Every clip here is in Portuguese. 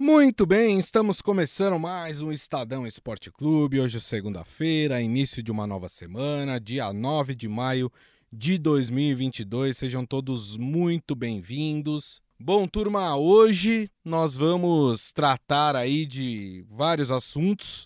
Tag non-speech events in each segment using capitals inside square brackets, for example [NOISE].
Muito bem, estamos começando mais um Estadão Esporte Clube. Hoje, segunda-feira, início de uma nova semana, dia 9 de maio de 2022. Sejam todos muito bem-vindos. Bom, turma, hoje nós vamos tratar aí de vários assuntos,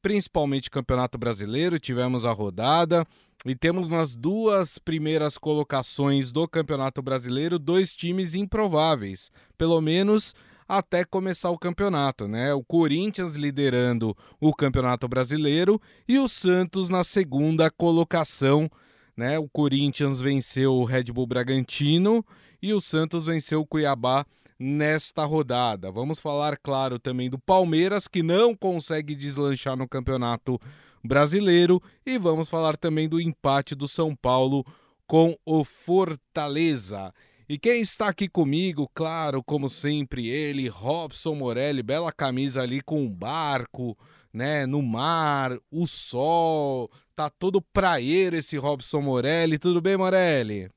principalmente Campeonato Brasileiro. Tivemos a rodada e temos nas duas primeiras colocações do Campeonato Brasileiro dois times improváveis, pelo menos até começar o campeonato, né? O Corinthians liderando o Campeonato Brasileiro e o Santos na segunda colocação, né? O Corinthians venceu o Red Bull Bragantino e o Santos venceu o Cuiabá nesta rodada. Vamos falar, claro, também do Palmeiras que não consegue deslanchar no Campeonato Brasileiro e vamos falar também do empate do São Paulo com o Fortaleza. E quem está aqui comigo, claro, como sempre, ele, Robson Morelli, bela camisa ali com um barco, né, no mar, o sol, tá todo praieiro esse Robson Morelli. Tudo bem, Morelli?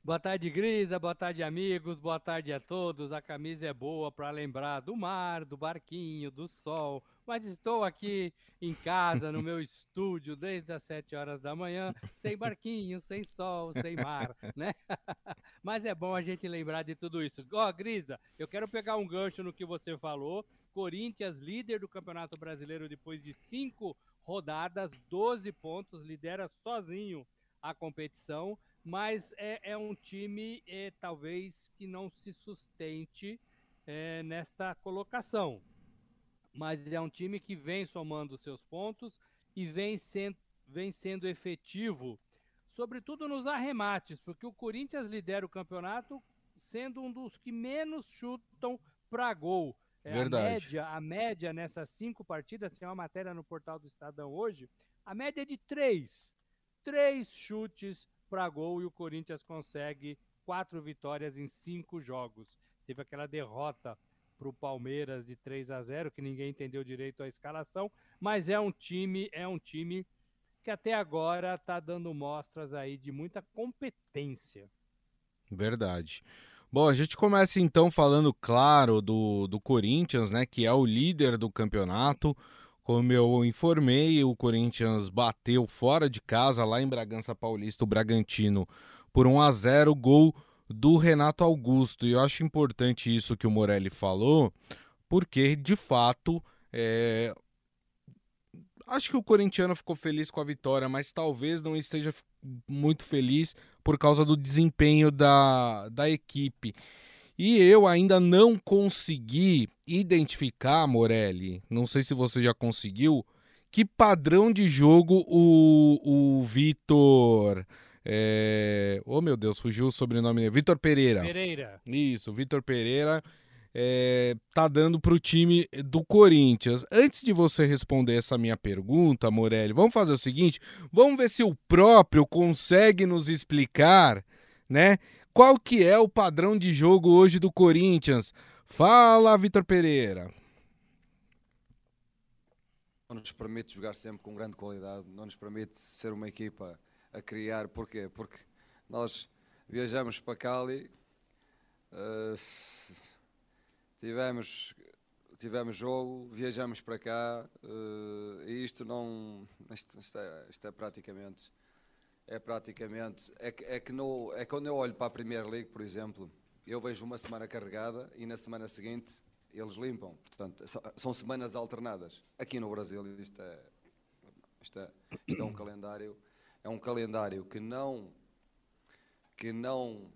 Boa tarde, Grisa. Boa tarde, amigos. Boa tarde a todos. A camisa é boa para lembrar do mar, do barquinho, do sol. Mas estou aqui em casa, no meu estúdio, desde as 7 horas da manhã, sem barquinho, sem sol, sem mar, né? [LAUGHS] Mas é bom a gente lembrar de tudo isso. Ó, oh, Grisa, eu quero pegar um gancho no que você falou. Corinthians, líder do Campeonato Brasileiro depois de cinco rodadas, 12 pontos, lidera sozinho a competição mas é, é um time é, talvez que não se sustente é, nesta colocação. Mas é um time que vem somando seus pontos e vem sendo, vem sendo efetivo, sobretudo nos arremates, porque o Corinthians lidera o campeonato sendo um dos que menos chutam para gol. É, Verdade. A média, a média nessas cinco partidas, tem uma matéria no portal do Estadão hoje, a média é de três. Três chutes para gol e o Corinthians consegue quatro vitórias em cinco jogos. Teve aquela derrota para o Palmeiras de 3 a 0 que ninguém entendeu direito a escalação, mas é um time, é um time que até agora está dando mostras aí de muita competência. Verdade. Bom, a gente começa então falando, claro, do, do Corinthians, né, que é o líder do campeonato. Como eu informei, o Corinthians bateu fora de casa, lá em Bragança Paulista, o Bragantino, por 1 a 0 gol do Renato Augusto. E eu acho importante isso que o Morelli falou, porque, de fato, é... acho que o corintiano ficou feliz com a vitória, mas talvez não esteja muito feliz por causa do desempenho da, da equipe. E eu ainda não consegui identificar, Morelli, não sei se você já conseguiu, que padrão de jogo o, o Vitor. É... Oh meu Deus, fugiu o sobrenome Vitor Pereira. Pereira. Isso, Vitor Pereira é, tá dando para o time do Corinthians. Antes de você responder essa minha pergunta, Morelli, vamos fazer o seguinte: vamos ver se o próprio consegue nos explicar, né? Qual que é o padrão de jogo hoje do Corinthians? Fala, Vitor Pereira. Não nos permite jogar sempre com grande qualidade, não nos permite ser uma equipa a criar. Porquê? Porque nós viajamos para Cali, uh, tivemos, tivemos jogo, viajamos para cá uh, e isto não. Isto, isto, é, isto é praticamente é praticamente. É que, é que no, é quando eu olho para a Premier League, por exemplo, eu vejo uma semana carregada e na semana seguinte eles limpam. Portanto, são semanas alternadas. Aqui no Brasil isto é, isto é, isto é um calendário, é um calendário que não que não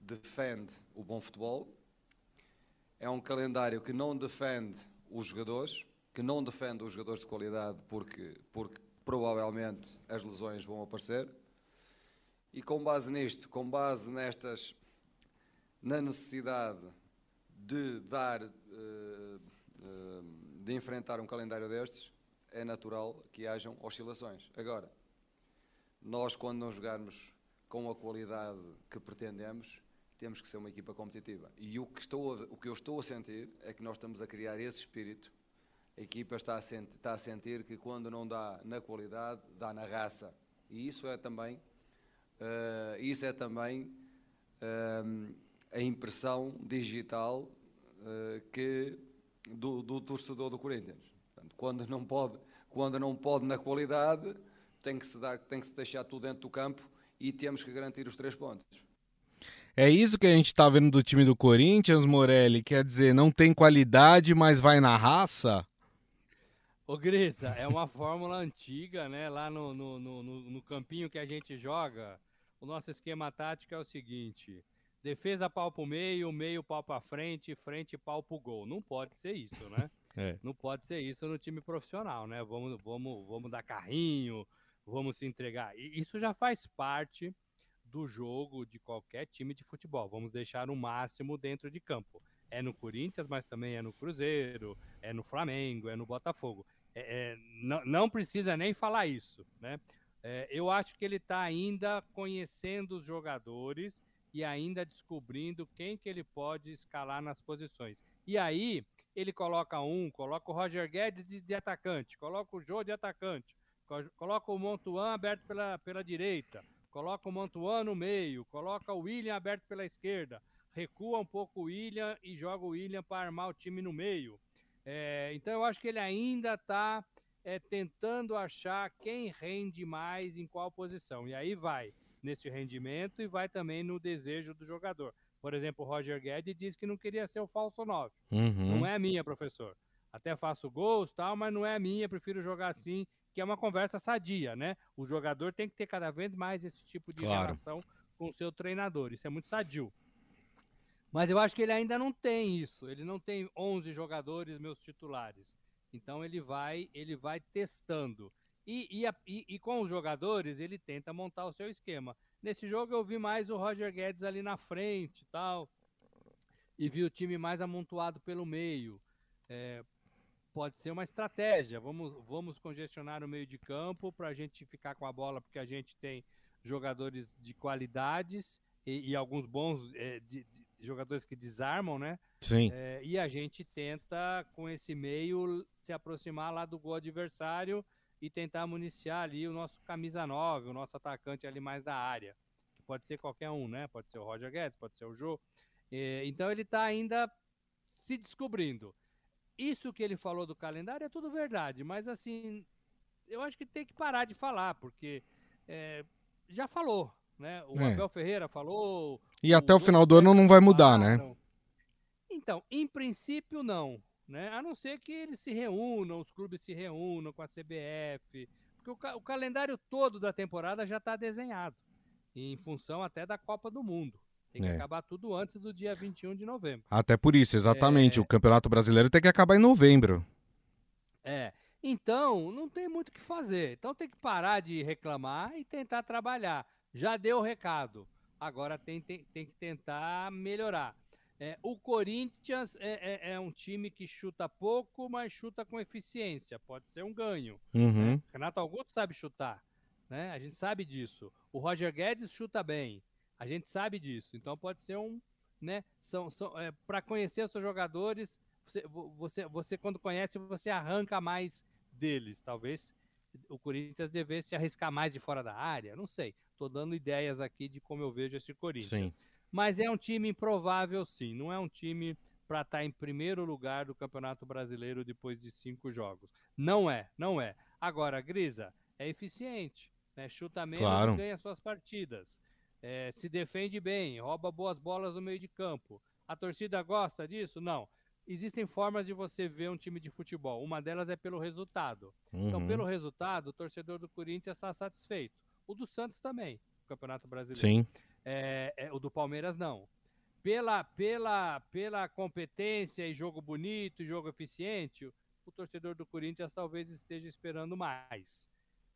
defende o bom futebol, é um calendário que não defende os jogadores, que não defende os jogadores de qualidade porque, porque provavelmente as lesões vão aparecer e com base nisto, com base nestas, na necessidade de dar, eh, eh, de enfrentar um calendário destes, é natural que hajam oscilações. Agora, nós quando não jogarmos com a qualidade que pretendemos, temos que ser uma equipa competitiva. E o que, estou a, o que eu estou a sentir é que nós estamos a criar esse espírito. A equipa está a, sentir, está a sentir que quando não dá na qualidade, dá na raça. E isso é também Uh, isso é também uh, a impressão digital uh, que do, do, torcedor do Corinthians. Portanto, quando não pode, quando não pode na qualidade, tem que se dar, tem que se deixar tudo dentro do campo e temos que garantir os três pontos. É isso que a gente está vendo do time do Corinthians, Morelli? Quer dizer, não tem qualidade, mas vai na raça? Ô Grisa, é uma [LAUGHS] fórmula antiga, né? Lá no, no, no, no, campinho que a gente joga, o nosso esquema tático é o seguinte: defesa pau pro meio, meio pau pra frente, frente pau pro gol. Não pode ser isso, né? [LAUGHS] é. Não pode ser isso no time profissional, né? Vamos, vamos, vamos dar carrinho, vamos se entregar. E isso já faz parte do jogo de qualquer time de futebol. Vamos deixar o máximo dentro de campo. É no Corinthians, mas também é no Cruzeiro, é no Flamengo, é no Botafogo. É, é, não, não, precisa nem falar isso, né? É, eu acho que ele está ainda conhecendo os jogadores e ainda descobrindo quem que ele pode escalar nas posições. E aí ele coloca um, coloca o Roger Guedes de, de atacante, coloca o Jô de atacante, coloca o Montuan aberto pela, pela direita, coloca o Mantuan no meio, coloca o William aberto pela esquerda, recua um pouco o William e joga o William para armar o time no meio. É, então eu acho que ele ainda está é, tentando achar quem rende mais em qual posição. E aí vai nesse rendimento e vai também no desejo do jogador. Por exemplo, o Roger Guedes disse que não queria ser o falso 9. Uhum. Não é a minha, professor. Até faço gols tal, mas não é a minha, prefiro jogar assim que é uma conversa sadia, né? O jogador tem que ter cada vez mais esse tipo de claro. relação com o seu treinador. Isso é muito sadio. Mas eu acho que ele ainda não tem isso. Ele não tem 11 jogadores meus titulares. Então ele vai, ele vai testando. E, e, e, com os jogadores ele tenta montar o seu esquema. Nesse jogo eu vi mais o Roger Guedes ali na frente e tal. E vi o time mais amontoado pelo meio. É, pode ser uma estratégia. Vamos, vamos congestionar o meio de campo para a gente ficar com a bola, porque a gente tem jogadores de qualidades e, e alguns bons é, de, de, jogadores que desarmam, né? Sim. É, e a gente tenta, com esse meio, se aproximar lá do gol adversário e tentar municiar ali o nosso camisa 9, o nosso atacante ali mais da área. Que pode ser qualquer um, né? Pode ser o Roger Guedes, pode ser o Jô. É, então ele está ainda se descobrindo isso que ele falou do calendário é tudo verdade, mas assim, eu acho que tem que parar de falar, porque é, já falou, né? O é. Abel Ferreira falou. E até o final do ano não vai mudar, né? Então, em princípio, não. Né? A não ser que eles se reúnam, os clubes se reúnam com a CBF. Porque o, ca o calendário todo da temporada já está desenhado, em função até da Copa do Mundo. Tem que é. acabar tudo antes do dia 21 de novembro. Até por isso, exatamente. É... O Campeonato Brasileiro tem que acabar em novembro. É. Então, não tem muito o que fazer. Então tem que parar de reclamar e tentar trabalhar. Já deu o recado. Agora tem, tem, tem que tentar melhorar. É, o Corinthians é, é, é, um time que chuta pouco, mas chuta com eficiência. Pode ser um ganho. Uhum. Né? Renato Augusto sabe chutar. Né? A gente sabe disso. O Roger Guedes chuta bem. A gente sabe disso. Então pode ser um, né? São, são é, para conhecer os seus jogadores, você, você, você quando conhece você arranca mais deles. Talvez o Corinthians devesse arriscar mais de fora da área. Não sei. Estou dando ideias aqui de como eu vejo esse Corinthians. Sim. Mas é um time improvável, sim. Não é um time para estar tá em primeiro lugar do Campeonato Brasileiro depois de cinco jogos. Não é, não é. Agora, Grisa, é eficiente. Né? Chuta menos claro. e ganha suas partidas é, se defende bem, rouba boas bolas no meio de campo. A torcida gosta disso? Não. Existem formas de você ver um time de futebol. Uma delas é pelo resultado. Então, uhum. Então, pelo resultado, o torcedor do Corinthians está satisfeito. O do Santos também, o Campeonato Brasileiro. Sim. É, é, o do Palmeiras não. Pela, pela, pela competência e jogo bonito e jogo eficiente, o torcedor do Corinthians talvez esteja esperando mais.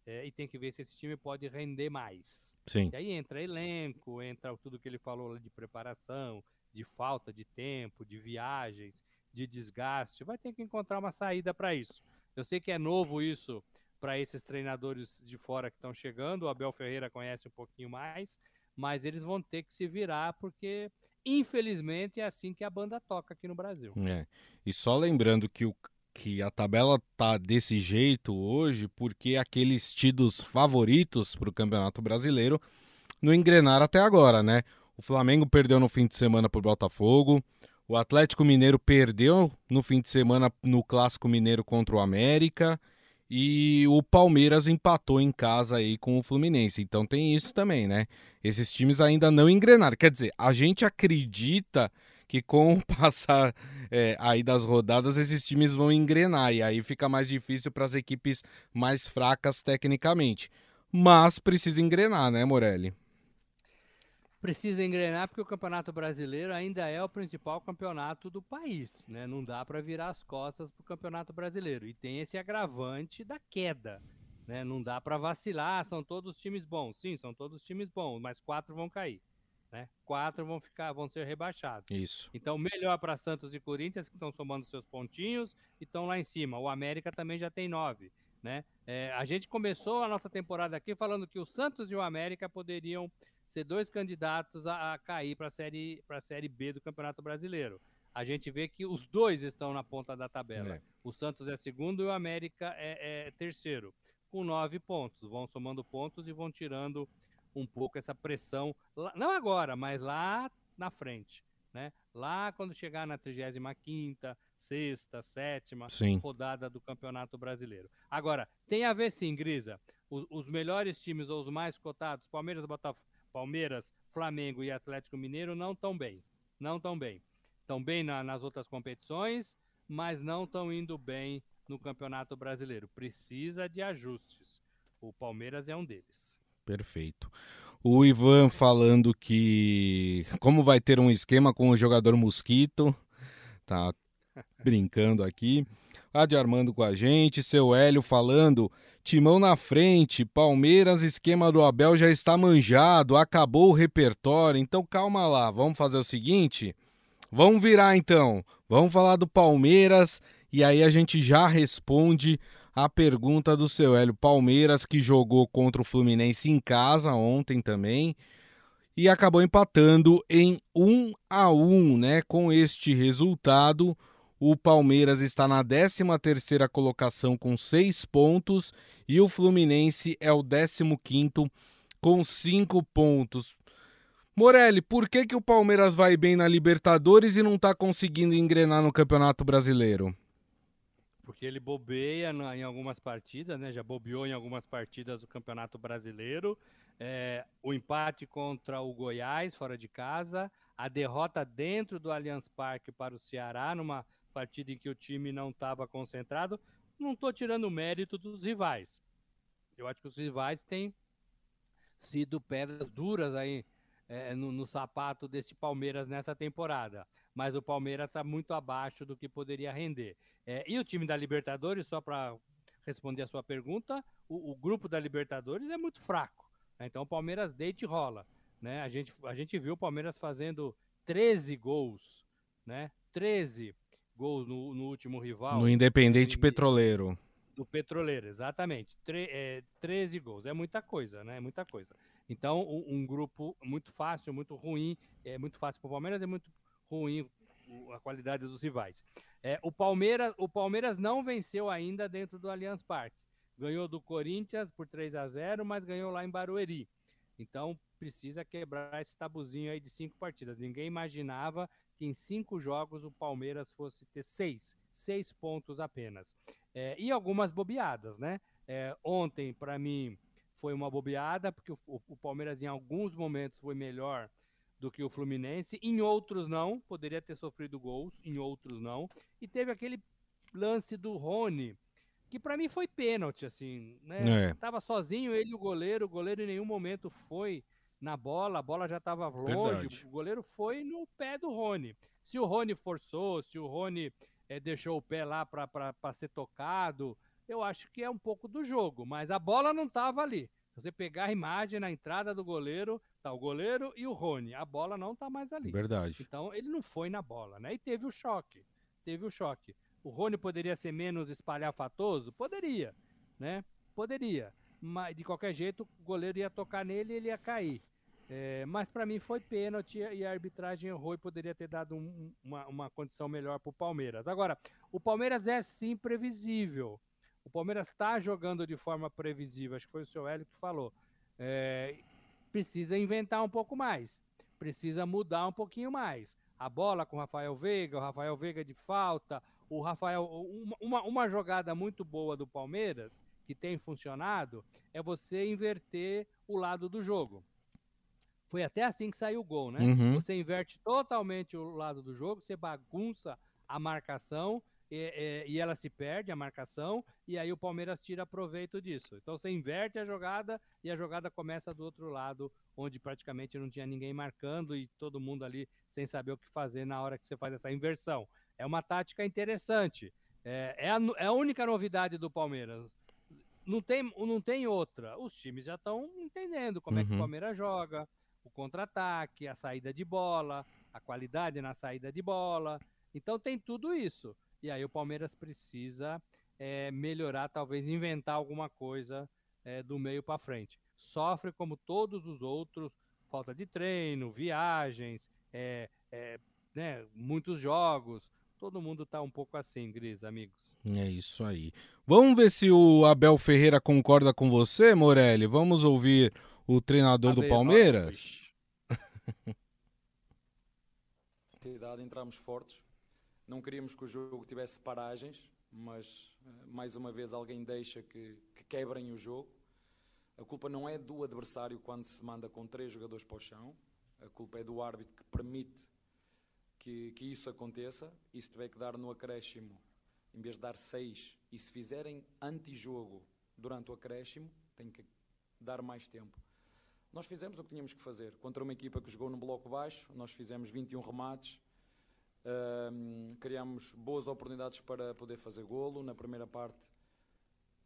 É, e tem que ver se esse time pode render mais. Sim. E aí entra elenco, entra tudo que ele falou de preparação, de falta de tempo, de viagens, de desgaste. Vai ter que encontrar uma saída para isso. Eu sei que é novo isso para esses treinadores de fora que estão chegando. O Abel Ferreira conhece um pouquinho mais, mas eles vão ter que se virar porque infelizmente é assim que a banda toca aqui no Brasil. É. E só lembrando que o que a tabela tá desse jeito hoje porque aqueles tidos favoritos para o Campeonato Brasileiro não engrenaram até agora, né? O Flamengo perdeu no fim de semana para o Botafogo, O Atlético Mineiro perdeu no fim de semana no Clássico Mineiro contra o América e o Palmeiras empatou em casa aí com o Fluminense. Então tem isso também, né? Esses times ainda não engrenaram. Quer dizer, a gente acredita que com o [LAUGHS] passar é, aí das rodadas esses times vão engrenar e aí fica mais difícil para as equipes mais fracas tecnicamente. Mas precisa engrenar, né, Morelli? precisa engrenar porque o Campeonato Brasileiro ainda é o principal campeonato do país, né? Não dá para virar as costas para o Campeonato Brasileiro e tem esse agravante da queda, né? Não dá para vacilar, são todos times bons, sim, são todos times bons, mas quatro vão cair, né? Quatro vão ficar, vão ser rebaixados. Isso. Então melhor para Santos e Corinthians que estão somando seus pontinhos e estão lá em cima. O América também já tem nove. Né? É, a gente começou a nossa temporada aqui falando que o Santos e o América poderiam ser dois candidatos a, a cair para a série, série B do Campeonato Brasileiro. A gente vê que os dois estão na ponta da tabela. É. O Santos é segundo e o América é, é terceiro, com nove pontos. Vão somando pontos e vão tirando um pouco essa pressão, não agora, mas lá na frente. Né? Lá quando chegar na 35ª, sexta, sétima rodada do Campeonato Brasileiro. Agora, tem a ver sim, Grisa, os, os melhores times ou os mais cotados, Palmeiras, Botafogo, Palmeiras, Flamengo e Atlético Mineiro não estão bem. Não estão bem. Estão bem na, nas outras competições, mas não estão indo bem no Campeonato Brasileiro. Precisa de ajustes. O Palmeiras é um deles. Perfeito. O Ivan falando que como vai ter um esquema com o jogador Mosquito, tá [LAUGHS] brincando aqui. Adi Armando com a gente, seu Hélio falando Timão na frente, Palmeiras, esquema do Abel já está manjado, acabou o repertório. Então calma lá, vamos fazer o seguinte? Vamos virar então. Vamos falar do Palmeiras e aí a gente já responde a pergunta do seu Hélio Palmeiras que jogou contra o Fluminense em casa ontem também e acabou empatando em 1 a 1, né? Com este resultado, o Palmeiras está na 13ª colocação com 6 pontos e o Fluminense é o 15º com 5 pontos. Morelli, por que, que o Palmeiras vai bem na Libertadores e não está conseguindo engrenar no Campeonato Brasileiro? Porque ele bobeia na, em algumas partidas, né? Já bobeou em algumas partidas do Campeonato Brasileiro. É, o empate contra o Goiás, fora de casa. A derrota dentro do Allianz Parque para o Ceará, numa partida em que o time não estava concentrado. Não estou tirando o mérito dos rivais. Eu acho que os rivais têm sido pedras duras aí é, no, no, sapato desse Palmeiras nessa temporada. Mas o Palmeiras está muito abaixo do que poderia render. É, e o time da Libertadores, só para responder a sua pergunta, o, o, grupo da Libertadores é muito fraco. Né? Então o Palmeiras deita e rola. Né? A, gente, a gente viu o Palmeiras fazendo 13 gols, né? 13 gols no, no último rival. No Independente em, Petroleiro. No Petroleiro, exatamente. Tre, é, 13 gols. É muita coisa, né? É muita coisa. Então, um, um, grupo muito fácil, muito ruim. É muito fácil para o Palmeiras, é muito ruim a qualidade dos rivais. É, o, Palmeiras, o Palmeiras não venceu ainda dentro do Allianz Parque. Ganhou do Corinthians por 3 a 0 mas ganhou lá em Barueri. Então, precisa quebrar esse tabuzinho aí de cinco partidas. Ninguém imaginava que em cinco jogos o Palmeiras fosse ter seis, seis pontos apenas. É, e algumas bobeadas, né? É, ontem, para mim, foi uma bobeada, porque o, o, Palmeiras em alguns momentos foi melhor do que o Fluminense, em outros não, poderia ter sofrido gols, em outros não. E teve aquele lance do Rony, que para mim foi pênalti, assim, né? É. Tava sozinho ele e o goleiro, o goleiro em nenhum momento foi na bola, a bola já estava longe, Verdade. o goleiro foi no pé do Rony. Se o Rony forçou, se o Rony é, deixou o pé lá para ser tocado, eu acho que é um pouco do jogo, mas a bola não estava ali. Se você pegar a imagem na entrada do goleiro, tá o goleiro e o Rony, a bola não tá mais ali. Verdade. Então ele não foi na bola, né? E teve o choque. Teve o choque. O Rony poderia ser menos espalhafatoso? Poderia, né? Poderia. Mas de qualquer jeito, o goleiro ia tocar nele e ele ia cair. É, mas para mim foi pênalti e a arbitragem errou e poderia ter dado um, uma, uma condição melhor para o Palmeiras. Agora, o Palmeiras é sim previsível. O Palmeiras está jogando de forma previsível, acho que foi o seu Hélio que falou. É, precisa inventar um pouco mais, precisa mudar um pouquinho mais. a bola com o Rafael Veiga, o Rafael Veiga de falta, o Rafael. Uma, uma jogada muito boa do Palmeiras, que tem funcionado, é você inverter o lado do jogo. Foi até assim que saiu o gol, né? Uhum. Você inverte totalmente o lado do jogo, você bagunça a marcação e, e, e, ela se perde, a marcação, e aí o Palmeiras tira proveito disso. Então você inverte a jogada e a jogada começa do outro lado, onde praticamente não tinha ninguém marcando e todo mundo ali sem saber o que fazer na hora que você faz essa inversão. É uma tática interessante. É, é, a, é a única novidade do Palmeiras. Não tem, não tem outra. Os times já estão entendendo como uhum. é que o uhum. Palmeiras joga, o contra-ataque, a saída de bola, a qualidade na saída de bola. Então tem tudo isso. E aí o Palmeiras precisa é, melhorar, talvez inventar alguma coisa é, do meio para frente. Sofre como todos os outros, falta de treino, viagens, é, né, muitos jogos. Todo mundo está um pouco assim, Gris, amigos. É isso aí. Vamos ver se o Abel Ferreira concorda com você, Morelli. Vamos ouvir o treinador Abel, do Palmeiras. [LAUGHS] entramos fortes, não queríamos que o jogo tivesse paragens, mas eh, mais uma vez alguém deixa que, que quebrem o jogo. A culpa não é do adversário quando se manda com três jogadores para o chão, a culpa é do árbitro que permite que, que isso aconteça. E se tiver que dar no acréscimo, em vez de dar seis, e se fizerem antijogo durante o acréscimo, tem que dar mais tempo. Nós fizemos o que tínhamos que fazer. Contra uma equipa que jogou no bloco baixo, nós fizemos 21 remates, um, criamos boas oportunidades para poder fazer golo. Na primeira parte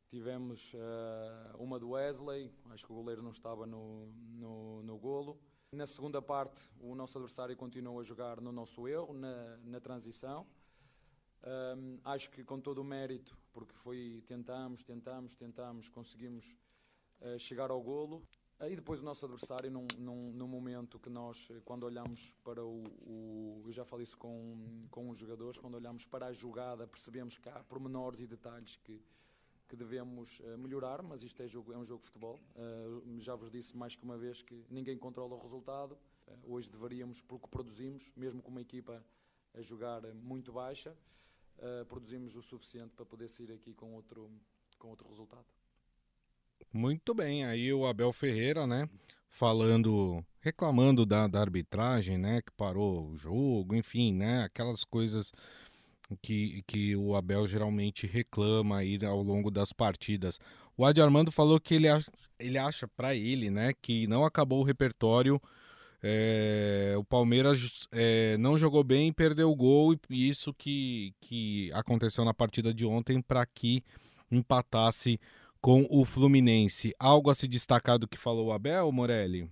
tivemos uh, uma do Wesley, acho que o goleiro não estava no, no, no, golo. Na segunda parte, o nosso adversário continuou a jogar no nosso erro, na, na transição. Um, acho que com todo o mérito, porque foi tentamos, tentamos, tentamos, conseguimos uh, chegar ao golo. E depois o nosso adversário, num, num, num, momento que nós, quando olhamos para o, o, Eu já falei isso com, com os jogadores, quando olhamos para a jogada, percebemos que há pormenores e detalhes que, que devemos uh, melhorar, mas isto é, jogo, é um jogo de futebol. Uh, já vos disse mais que uma vez que ninguém controla o resultado. Hoje deveríamos, porque produzimos, mesmo com uma equipa a jogar muito baixa, produzimos o suficiente para poder sair aqui com outro, com outro resultado. Muito bem, aí o Abel Ferreira, né, falando, reclamando da, da arbitragem, né, que parou o jogo, enfim, né, aquelas coisas que, que o Abel geralmente reclama aí ao longo das partidas. O Adi Armando falou que ele acha, ele acha para ele, né, que não acabou o repertório, é, o Palmeiras é, não jogou bem perdeu o gol, e isso que, que aconteceu na partida de ontem para que empatasse com o Fluminense. Algo a se destacar do que falou o Abel, Morelli?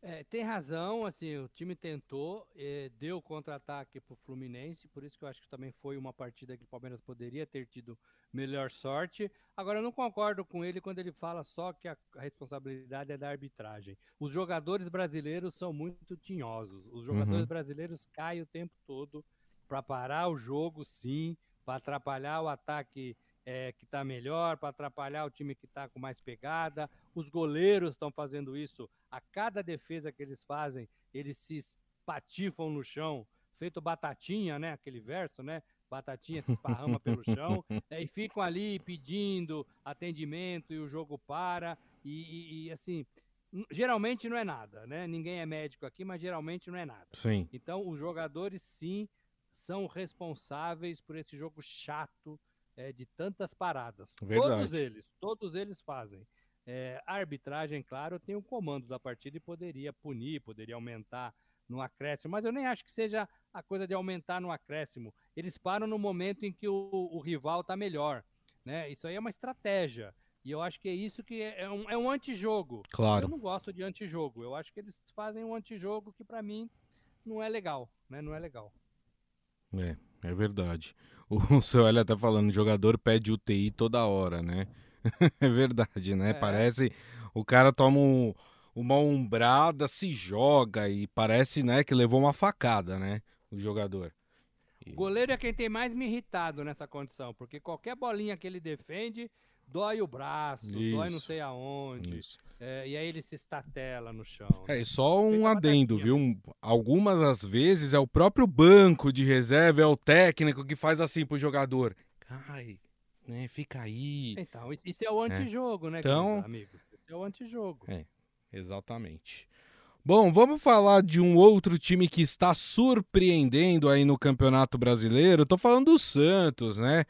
É, tem razão, assim, o time tentou, é, deu contra-ataque para o Fluminense, por isso que eu acho que também foi uma partida que o Palmeiras poderia ter tido melhor sorte. Agora, eu não concordo com ele quando ele fala só que a, a responsabilidade é da arbitragem. Os jogadores brasileiros são muito tinhosos, os jogadores uhum. brasileiros caem o tempo todo para parar o jogo, sim, para atrapalhar o ataque é, que está melhor, para atrapalhar o time que está com mais pegada. Os goleiros estão fazendo isso. A cada defesa que eles fazem, eles se patifam no chão, feito batatinha, né? Aquele verso, né? Batatinha se esparrama [LAUGHS] pelo chão é, e ficam ali pedindo atendimento e o jogo para. E, e, e, assim, geralmente não é nada, né? Ninguém é médico aqui, mas geralmente não é nada. Sim. Então, os jogadores, sim, são responsáveis por esse jogo chato é, de tantas paradas. Verdade. Todos eles, todos eles fazem. É, a arbitragem, claro, tem o comando da partida e poderia punir, poderia aumentar no acréscimo, mas eu nem acho que seja a coisa de aumentar no acréscimo. Eles param no momento em que o, o rival está melhor. Né? Isso aí é uma estratégia. E eu acho que é isso que é, é um, é um antijogo. Claro. Eu não gosto de antijogo. Eu acho que eles fazem um antijogo que para mim não é legal, né? Não é legal. É, é verdade. [LAUGHS] O seu Hélio tá falando, jogador pede UTI toda hora, né? [LAUGHS] é verdade, né? É. Parece o cara toma um, uma umbrada, se joga e parece, né, que levou uma facada, né? O jogador. O goleiro é quem tem mais me irritado nessa condição, porque qualquer bolinha que ele defende, dói o braço, Isso. dói não sei aonde. É, e aí ele se estatela no chão. É, né? e só um adendo, viu? Algumas das vezes é o próprio banco de reserva, é o técnico que faz assim pro jogador. Cai, né? Fica aí. Então, isso- é o antijogo, né, Então- amigos? Isso é o antijogo. É. Exatamente. Bom, vamos falar de um outro time que está surpreendendo aí no Campeonato Brasileiro. Tô falando do Santos, né?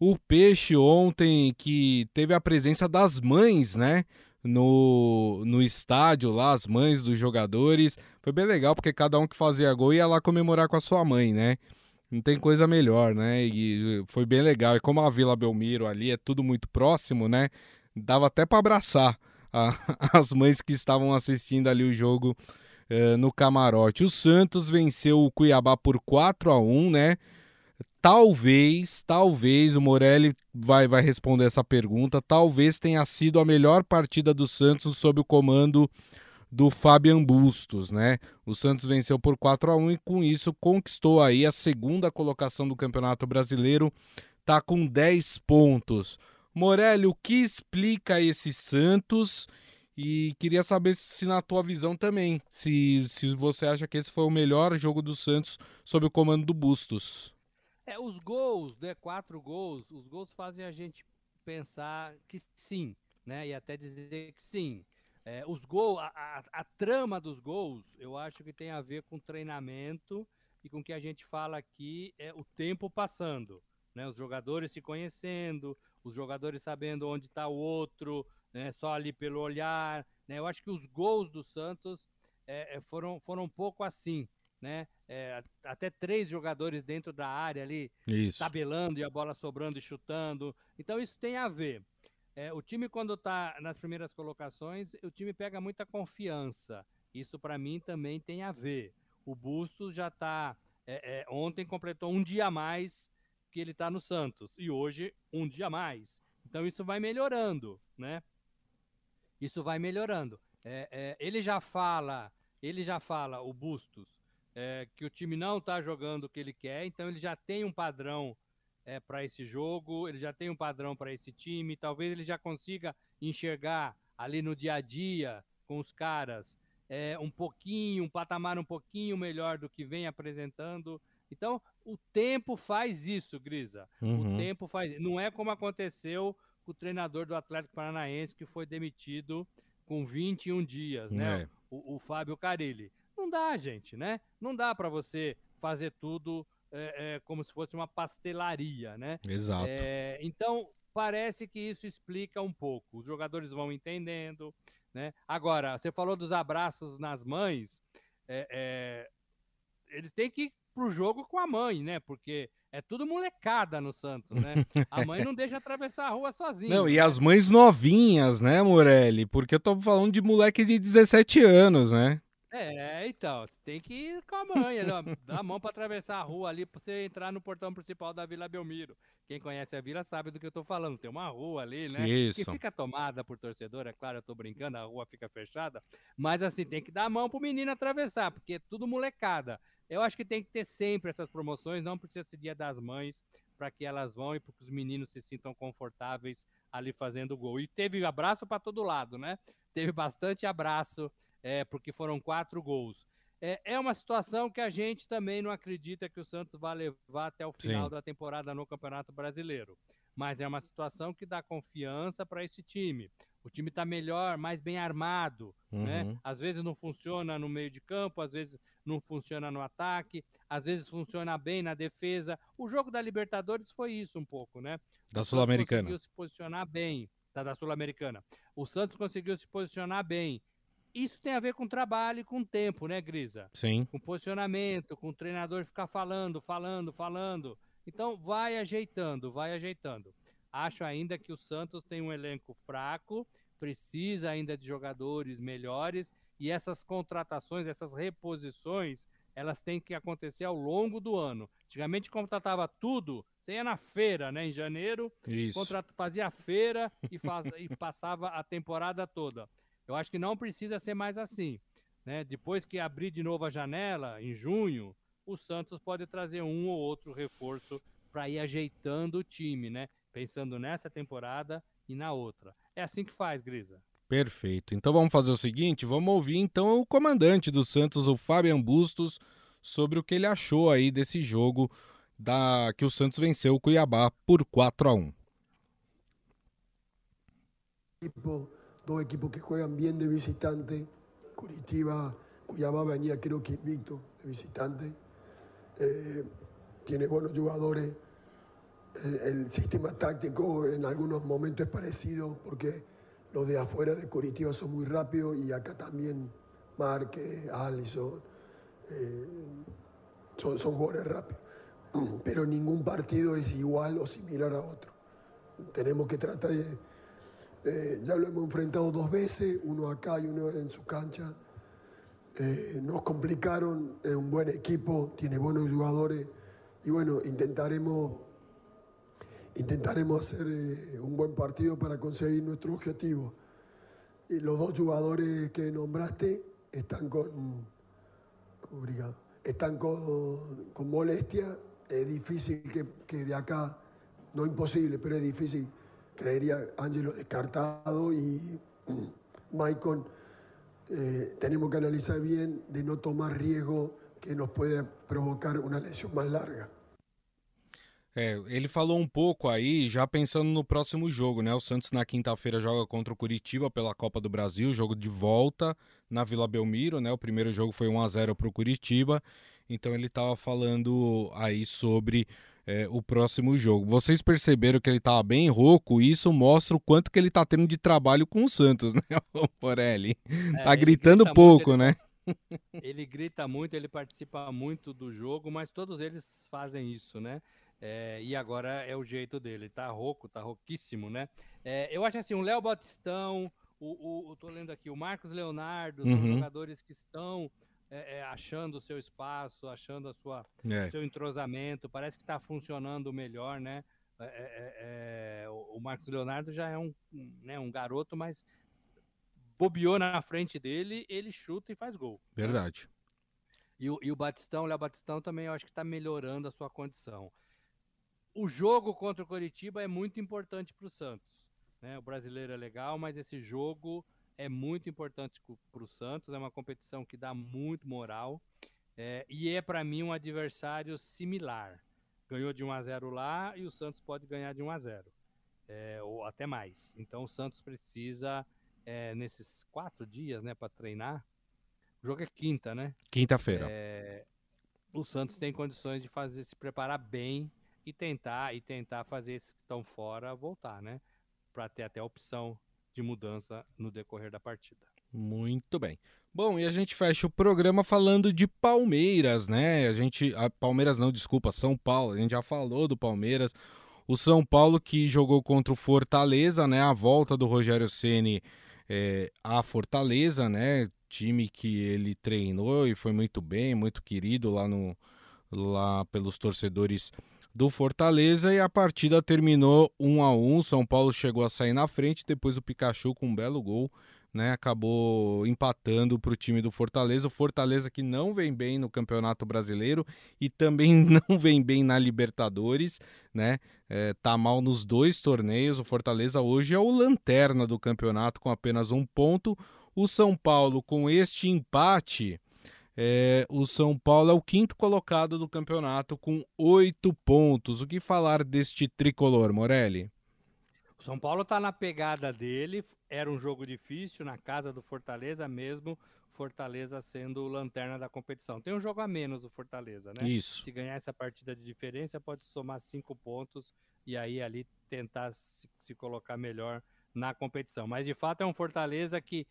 O Peixe ontem que teve a presença das mães, né? No, no estádio lá, as mães dos jogadores. Foi bem legal porque cada um que fazia gol ia lá comemorar com a sua mãe, né? Não tem coisa melhor, né? E foi bem legal. E como a Vila Belmiro ali é tudo muito próximo, né? Dava até para abraçar a- [LAUGHS] as mães que estavam assistindo ali o jogo eh, no camarote. O Santos venceu o Cuiabá por 4 a 1 né? Talvez, talvez, o Morelli vai, vai responder essa pergunta. Talvez tenha sido a melhor partida do Santos sob o comando do Fabian Bustos, né? O Santos venceu por 4 a 1 e com isso conquistou aí a segunda colocação do Campeonato Brasileiro, tá com 10 pontos. Morelli, o que explica esse Santos? E queria saber se na tua visão também, se, se você acha que esse foi o melhor jogo do Santos sob o comando do Bustos. É, os gols, né? Quatro gols, os gols fazem a gente pensar que sim, né? E até dizer que sim. É, os gols, a, a- a trama dos gols, eu acho que tem a ver com treinamento e com o que a gente fala aqui é o tempo passando, né? Os jogadores se conhecendo, os jogadores sabendo onde está o outro, né? Só ali pelo olhar, né? Eu acho que os gols do Santos é, é, foram, foram um pouco assim, né? É, até três jogadores dentro da área ali, Isso. tabelando e a bola sobrando e chutando. Então isso tem a ver. É, o time, quando está nas primeiras colocações, o time pega muita confiança. Isso para mim também tem a ver. O Bustos já está. ontem completou um dia a mais que ele está no Santos. E hoje, um dia a mais. Então isso vai melhorando, né? Isso vai melhorando. É, é, ele já fala, ele já fala, o Bustos, é, que o time não está jogando o que ele quer, então ele já tem um padrão é, para esse jogo, ele já tem um padrão para esse time, talvez ele já consiga enxergar ali no dia a dia com os caras é, um pouquinho, um patamar um pouquinho melhor do que vem apresentando. Então, o tempo faz isso, Grisa. Uhum. O tempo faz. Não é como aconteceu com o treinador do Atlético Paranaense que foi demitido com 21 dias, né? É. O, o Fábio Carilli. Não dá, gente, né? Não dá para você fazer tudo é, é, como se fosse uma pastelaria, né? Exato. É, então, parece que isso explica um pouco. Os jogadores vão entendendo, né? Agora, você falou dos abraços nas mães. é, é, eles têm que ir pro jogo com a mãe, né? Porque é tudo molecada no Santos, né? [LAUGHS] A mãe não deixa atravessar a rua sozinha. Não, e né? as mães novinhas, né, Morelli? Porque eu tô falando de moleque de 17 anos, né? É, então, você tem que ir com a mãe, ó, dá a mão para atravessar a rua ali para você entrar no portão principal da Vila Belmiro. Quem conhece a vila sabe do que eu tô falando. Tem uma rua ali, né? Isso. Que fica tomada por torcedor, é claro, eu tô brincando, a rua fica fechada, mas assim, tem que dar a mão pro menino atravessar, porque é tudo molecada. Eu acho que tem que ter sempre essas promoções, não precisa ser dia das mães, para que elas vão e para que os meninos se sintam confortáveis ali fazendo gol. E teve abraço para todo lado, né? Teve bastante abraço, é, porque foram quatro gols. É, é uma situação que a gente também não acredita que o Santos vai levar até o final Sim. da temporada no Campeonato Brasileiro. Mas é uma situação que dá confiança para esse time. O time está melhor, mais bem armado, né? Uhum. Às vezes não funciona no meio de campo, às vezes não funciona no ataque, às vezes funciona bem na defesa. O jogo da Libertadores foi isso um pouco, né? Da Sul-Americana. conseguiu se posicionar bem, da, da Sul-Americana. O Santos conseguiu se posicionar bem. Isso tem a ver com trabalho e com tempo, né, Grisa? Sim. Com posicionamento, com o treinador ficar falando, falando, falando. Então, vai ajeitando, vai ajeitando. Acho ainda que o Santos tem um elenco fraco, precisa ainda de jogadores melhores e essas contratações, essas reposições, elas têm que acontecer ao longo do ano. Antigamente contratava tudo, você ia na feira, né, em janeiro, Isso. contrat- fazia a feira e, faz- e passava a temporada toda. Eu acho que não precisa ser mais assim. Né? Depois que abrir de novo a janela, em junho, o Santos pode trazer um ou outro reforço para ir ajeitando o time, né? Pensando nessa temporada e na outra. É assim que faz, Grisa. Perfeito. Então vamos fazer o seguinte, vamos ouvir então o comandante do Santos, o Fabian Bustos, sobre o que ele achou aí desse jogo da que o Santos venceu o Cuiabá por 4 a 1. Equipo, dos equipos que juegan bien de visitante. Curitiba, Cuiabá venía creo que invicto de visitante. Eh, tiene buenos jugadores. El, el, sistema táctico en algunos momentos es parecido porque los de afuera de Curitiba son muy rápidos y acá también Marque, Allison, eh, son, son jugadores rápidos. Pero ningún partido es igual o similar a otro. Tenemos que tratar de... Eh, ya lo hemos enfrentado dos veces, uno acá y uno en su cancha. Eh, nos complicaron, es un buen equipo, tiene buenos jugadores y bueno, intentaremos, intentaremos hacer eh, un buen partido para conseguir nuestro objetivo. Y los dos jugadores que nombraste están con, están con, con molestia. Es difícil que, que, de acá, no imposible, pero es difícil. Creería Ángelo descartado y Maicon. Eh, tenemos que analizar bien de no tomar riesgo que nos puede provocar uma lesão mais larga. É, ele falou um pouco aí, já pensando no próximo jogo, né? O Santos na quinta-feira joga contra o Curitiba pela Copa do Brasil, jogo de volta na Vila Belmiro, né? O primeiro jogo foi 1 a 0 para o Curitiba, então ele estava falando aí sobre é, o próximo jogo. Vocês perceberam que ele estava bem rouco e isso mostra o quanto que ele está tendo de trabalho com o Santos, [LAUGHS] né, Porelli? É, tá gritando grita pouco, muito, né? [LAUGHS] Ele, grita muito, ele participa muito do jogo, mas todos eles fazem isso, né? É, e agora é o jeito dele, tá rouco, tá rouquíssimo, né? É, eu acho assim, o Léo Batistão, o, o, tô lendo aqui, o Marcos Leonardo, uhum. são jogadores que estão é, é, achando o seu espaço, achando a sua é. seu entrosamento, parece que está funcionando melhor, né? É, é, é, o Marcos Leonardo já é um, né, um garoto, mas bobeou na frente dele, ele chuta e faz gol. Né? Verdade. Né? E, o, e o Batistão, o Léo Batistão também eu acho que está melhorando a sua condição o jogo contra o Coritiba é muito importante para o Santos. Né? O brasileiro é legal, mas esse jogo é muito importante para o Santos. É uma competição que dá muito moral. É, e é para mim um adversário similar. Ganhou de 1 a 0 lá e o Santos pode ganhar de 1 a 0 é, ou até mais. Então o Santos precisa é, nesses quatro dias, né, para treinar. O jogo é quinta, né? Quinta-feira. É, o Santos tem condições de fazer se preparar bem e tentar e tentar fazer esses que estão fora voltar, né? Para ter até a opção de mudança no decorrer da partida. Muito bem. Bom, e a gente fecha o programa falando de Palmeiras, né? A gente. A Palmeiras não, desculpa, São Paulo. A gente já falou do Palmeiras. O São Paulo que jogou contra o Fortaleza, né? A volta do Rogério Ceni é, à Fortaleza, né? Time que ele treinou e foi muito bem, muito querido lá no lá pelos torcedores do Fortaleza e a partida terminou 1 a 1. São Paulo chegou a sair na frente, depois o Pikachu com um belo gol, né, acabou empatando para o time do Fortaleza. O Fortaleza que não vem bem no Campeonato Brasileiro e também [LAUGHS] não vem bem na Libertadores, né? É, tá mal nos dois torneios. O Fortaleza hoje é o lanterna do campeonato com apenas um ponto. O São Paulo com este empate é, o São Paulo é o quinto colocado do campeonato com oito pontos. O que falar deste tricolor, Morelli? O São Paulo está na pegada dele. Era um jogo difícil na casa do Fortaleza mesmo. Fortaleza sendo o lanterna da competição. Tem um jogo a menos o Fortaleza, né? Isso. Se ganhar essa partida de diferença, pode somar cinco pontos e aí ali tentar se, se colocar melhor na competição. Mas de fato é um Fortaleza que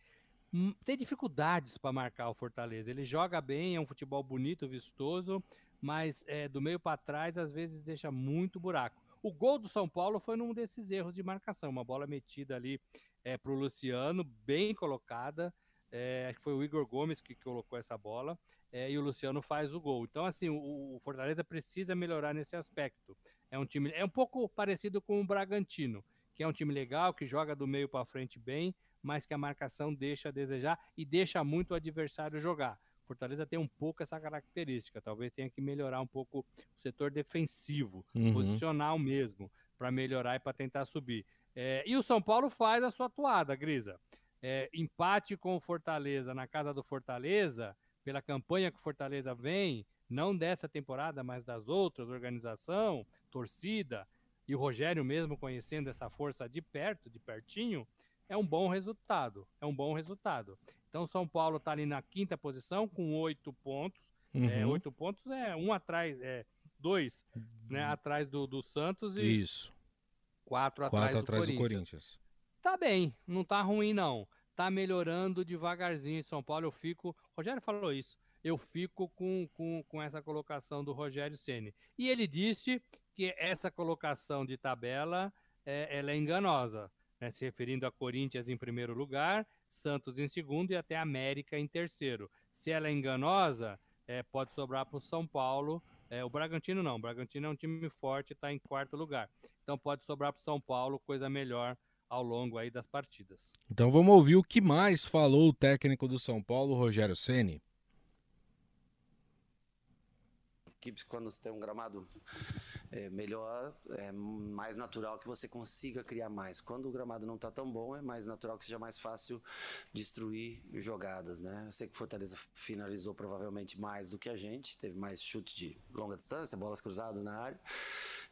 tem dificuldades para marcar o Fortaleza. Ele joga bem, é um futebol bonito, vistoso, mas é, do meio para trás às vezes deixa muito buraco. O gol do São Paulo foi num desses erros de marcação, uma bola metida ali é, para o Luciano, bem colocada. É, foi o Igor Gomes que colocou essa bola é, e o Luciano faz o gol. Então, assim, o, o, Fortaleza precisa melhorar nesse aspecto. É um time, é um pouco parecido com o Bragantino, que é um time legal, que joga do meio para frente bem, mas que a marcação deixa a desejar e deixa muito o adversário jogar. Fortaleza tem um pouco essa característica, talvez tenha que melhorar um pouco o setor defensivo, uhum. posicional mesmo, para melhorar e para tentar subir. É, e o São Paulo faz a sua toada, Grisa. É, empate com o Fortaleza na casa do Fortaleza, pela campanha que o Fortaleza vem, não dessa temporada, mas das outras, organização, torcida, e o Rogério mesmo conhecendo essa força de perto, de pertinho, é um bom resultado. É um bom resultado. Então, São Paulo está ali na quinta posição com oito pontos. É, uhum. É, oito pontos é um atrás, é dois, né, uhum. atrás do, do Santos e isso. quatro atrás, quatro do, atrás Corinthians. do Corinthians. Tá bem, não tá ruim não. Tá melhorando devagarzinho em São Paulo. Eu fico, Rogério falou isso. Eu fico com, com, com essa colocação do Rogério Ceni. E ele disse que essa colocação de tabela é, ela é enganosa, né? se referindo a Corinthians em primeiro lugar, Santos em segundo e até América em terceiro. Se ela é enganosa, é, pode sobrar para o São Paulo. É, o Bragantino não, o Bragantino é um time forte, está em quarto lugar. Então pode sobrar para o São Paulo coisa melhor ao longo aí das partidas. Então vamos ouvir o que mais falou o técnico do São Paulo, Rogério Ceni. equipes quando você tem um gramado é, melhor, é mais natural que você consiga criar mais. Quando o gramado não está tão bom, é mais natural que seja mais fácil destruir jogadas, né? Eu sei que Fortaleza finalizou provavelmente mais do que a gente, teve mais chute de longa distância, bolas cruzadas na área.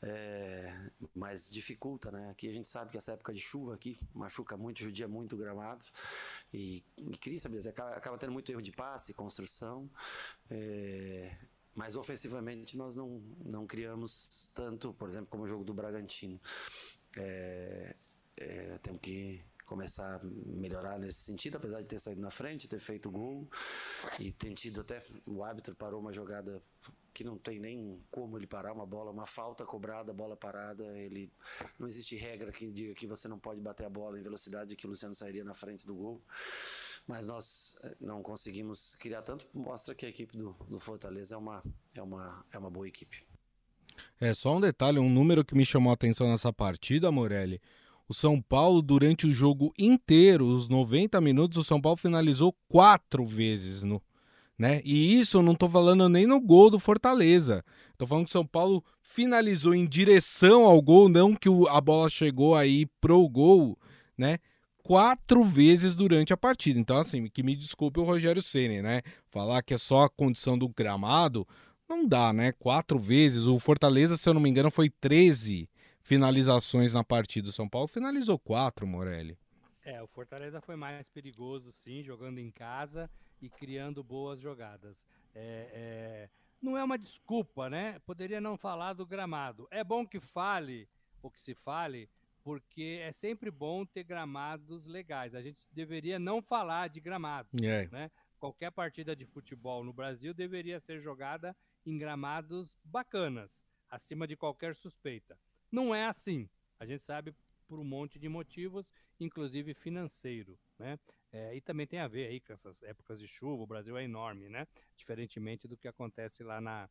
É, mas dificulta, né? Aqui a gente sabe que essa época de chuva aqui machuca muito, judia muito o gramado e, e queria saber, acaba, acaba tendo muito erro de passe, construção. É, mas ofensivamente nós não, não criamos tanto, por exemplo, como o jogo do Bragantino. É, é, temos que começar a melhorar nesse sentido, apesar de ter saído na frente, ter feito gol e ter tido até o árbitro parou uma jogada que não tem nem como ele parar uma bola, uma falta cobrada, bola parada, ele não existe regra que diga que você não pode bater a bola em velocidade que o Luciano sairia na frente do gol mas nós eh, não conseguimos criar tanto, mostra que a equipe do, do Fortaleza é uma, é, uma, é uma boa equipe. É, só um detalhe, um número que me chamou a atenção nessa partida, Morelli. O São Paulo, durante o jogo inteiro, os 90 minutos, o São Paulo finalizou quatro vezes no. Né? E isso eu não estou falando nem no gol do Fortaleza. Estou falando que o São Paulo finalizou em direção ao gol, não que a bola chegou aí pro gol, né? Quatro vezes durante a partida. Então, assim, que me desculpe o Rogério Ceni, né? Falar que é só a condição do gramado, não dá, né? Quatro vezes. O Fortaleza, se eu não me engano, foi 13 finalizações na partida. O São Paulo finalizou quatro, Morelli. É, o Fortaleza foi mais perigoso, sim, jogando em casa e criando boas jogadas. É, é... Não é uma desculpa, né? Poderia não falar do gramado. É bom que fale, ou que se fale, porque é sempre bom ter gramados legais. A gente deveria não falar de gramados, é. né? Qualquer partida de futebol no Brasil deveria ser jogada em gramados bacanas, acima de qualquer suspeita. Não é assim. A gente sabe por um monte de motivos, inclusive financeiro, né? É, e também tem a ver aí com essas épocas de chuva. O Brasil é enorme, né? Diferentemente do que acontece lá na,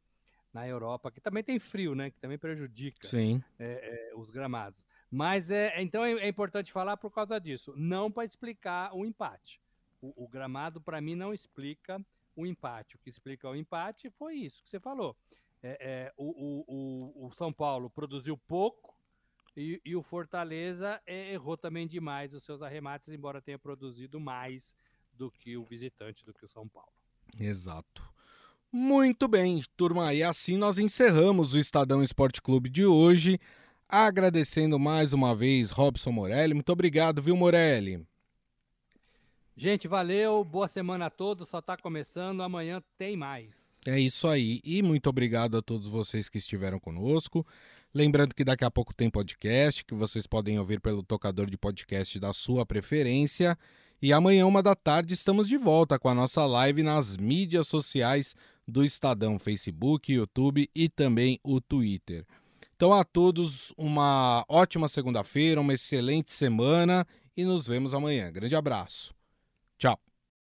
na Europa, que também tem frio, né? Que também prejudica é, é, os gramados. Mas é, então é, é, importante falar por causa disso, não para explicar o empate. O, o gramado, para mim, não explica o empate. O que explica o empate foi isso que você falou. É, é, o, o, o, São Paulo produziu pouco e, e o Fortaleza é, errou também demais os seus arremates, embora tenha produzido mais do que o visitante, do que o São Paulo. Exato. Muito bem, turma. E assim nós encerramos o Estadão Esporte Clube de hoje. Agradecendo mais uma vez Robson Morelli. Muito obrigado, viu, Morelli? Gente, valeu. Boa semana a todos. Só está começando. Amanhã tem mais. É isso aí. E muito obrigado a todos vocês que estiveram conosco. Lembrando que daqui a pouco tem podcast, que vocês podem ouvir pelo tocador de podcast da sua preferência. E amanhã, uma da tarde, estamos de volta com a nossa live nas mídias sociais do Estadão, Facebook, YouTube e também o Twitter. Então, a todos, uma ótima segunda-feira, uma excelente semana e nos vemos amanhã. Grande abraço. Tchau.